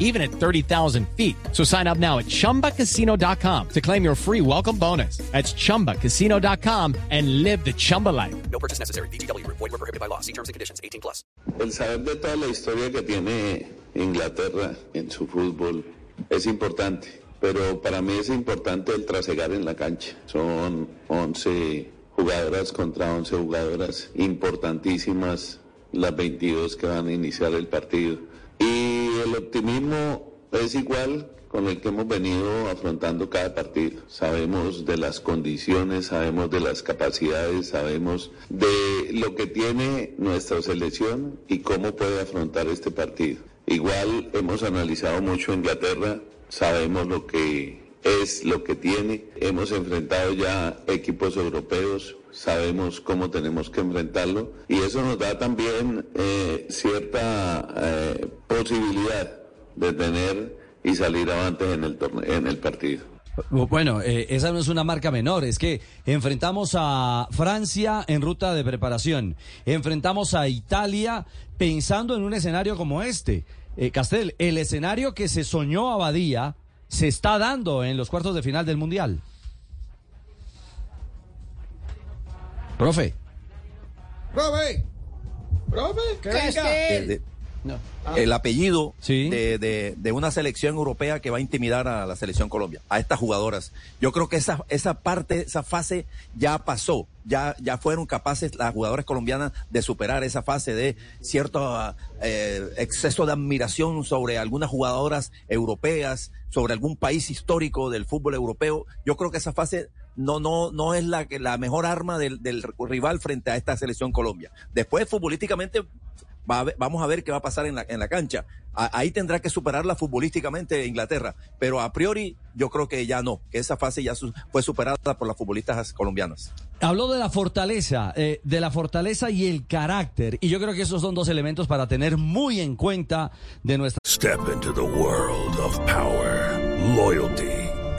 even at 30,000 feet. So sign up now at chumbacasino.com to claim your free welcome bonus. That's chumbacasino.com and live the Chumba life. No purchase necessary. BGW. Void were prohibited by law. See terms and conditions. 18 plus. El saber de toda la historia que tiene Inglaterra en su fútbol es importante, pero para mí es importante el trasegar en la cancha. Son 11 jugadoras contra 11 jugadoras importantísimas, las 22 que van a iniciar el partido. Y el optimismo es igual con el que hemos venido afrontando cada partido. Sabemos de las condiciones, sabemos de las capacidades, sabemos de lo que tiene nuestra selección y cómo puede afrontar este partido. Igual hemos analizado mucho Inglaterra, sabemos lo que es, lo que tiene. Hemos enfrentado ya equipos europeos, sabemos cómo tenemos que enfrentarlo y eso nos da también eh, cierta eh, posibilidad de tener y salir adelante en el en el partido. Bueno, eh, esa no es una marca menor, es que enfrentamos a Francia en ruta de preparación, enfrentamos a Italia pensando en un escenario como este. Eh, Castel, el escenario que se soñó Abadía se está dando en los cuartos de final del Mundial. Profe. Profe. Profe. Que venga. El, apellido de, de- de una selección europea que va a intimidar a la selección Colombia, a estas jugadoras. Yo creo que esa, esa parte, esa fase ya pasó. Ya, ya fueron capaces las jugadoras colombianas de superar esa fase de cierto eh, exceso de admiración sobre algunas jugadoras europeas, sobre algún país histórico del fútbol europeo. Yo creo que esa fase no, no, no es la, que- la mejor arma del, del rival frente a esta selección Colombia. Después, futbolísticamente, va a ver- vamos a ver qué va a pasar en la, en la cancha. A- ahí tendrá que superarla futbolísticamente Inglaterra, pero a priori yo creo que ya no, que esa fase ya su- fue superada por las futbolistas colombianas. Habló de la fortaleza, eh, de la fortaleza y el carácter. Y yo creo que esos son dos elementos para tener muy en cuenta de nuestra... Step into the world of power, loyalty,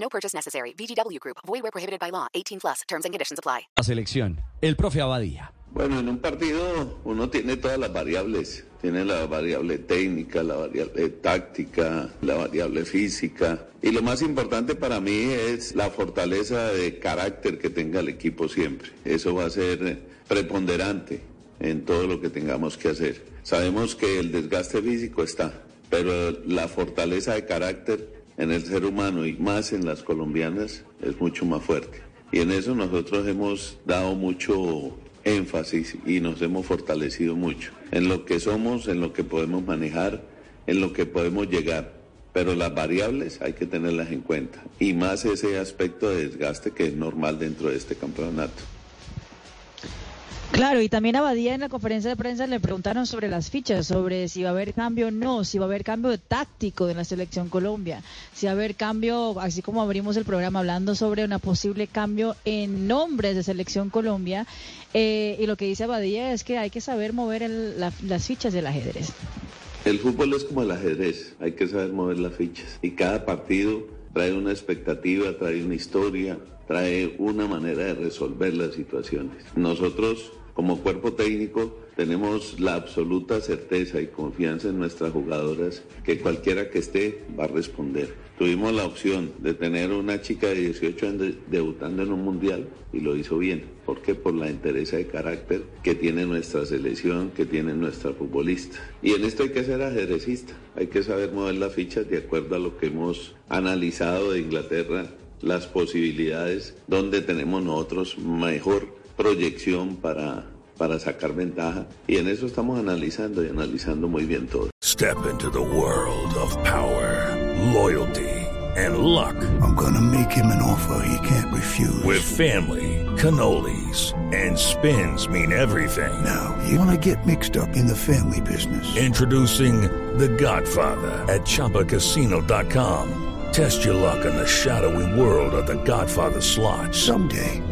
No purchase necessary. VGW Group. Void were prohibited by law. 18 plus. Terms and conditions apply. selección. El profe Abadía. Bueno, en un partido uno tiene todas las variables. Tiene la variable técnica, la variable táctica, la variable física. Y lo más importante para mí es la fortaleza de carácter que tenga el equipo siempre. Eso va a ser preponderante en todo lo que tengamos que hacer. Sabemos que el desgaste físico está, pero la fortaleza de carácter en el ser humano y más en las colombianas es mucho más fuerte. Y en eso nosotros hemos dado mucho énfasis y nos hemos fortalecido mucho en lo que somos, en lo que podemos manejar, en lo que podemos llegar. Pero las variables hay que tenerlas en cuenta y más ese aspecto de desgaste que es normal dentro de este campeonato. Claro, y también a Badía en la conferencia de prensa le preguntaron sobre las fichas, sobre si va a haber cambio o no, si va a haber cambio táctico de la selección Colombia, si va a haber cambio, así como abrimos el programa hablando sobre una posible cambio en nombres de selección Colombia, eh, y lo que dice Badía es que hay que saber mover el- la- las fichas del ajedrez. El fútbol es como el ajedrez, hay que saber mover las fichas. Y cada partido trae una expectativa, trae una historia, trae una manera de resolver las situaciones. Nosotros, como cuerpo técnico, tenemos la absoluta certeza y confianza en nuestras jugadoras que cualquiera que esté va a responder. Tuvimos la opción de tener una chica de 18 años de- debutando en un mundial y lo hizo bien. ¿Por qué? Por la entereza de carácter que tiene nuestra selección, que tiene nuestra futbolista. Y en esto hay que ser ajedrecista, hay que saber mover las fichas de acuerdo a lo que hemos analizado de Inglaterra, las posibilidades, donde tenemos nosotros mejor proyección para, para sacar ventaja. Y en eso estamos analizando y analizando muy bien todo. Step into the world of power, loyalty, and luck. I'm gonna make him an offer he can't refuse. With family, cannolis, and spins mean everything. Now, you wanna get mixed up in the family business. Introducing The Godfather at ChumbaCasino.com. Test your luck in the shadowy world of The Godfather slot. Someday,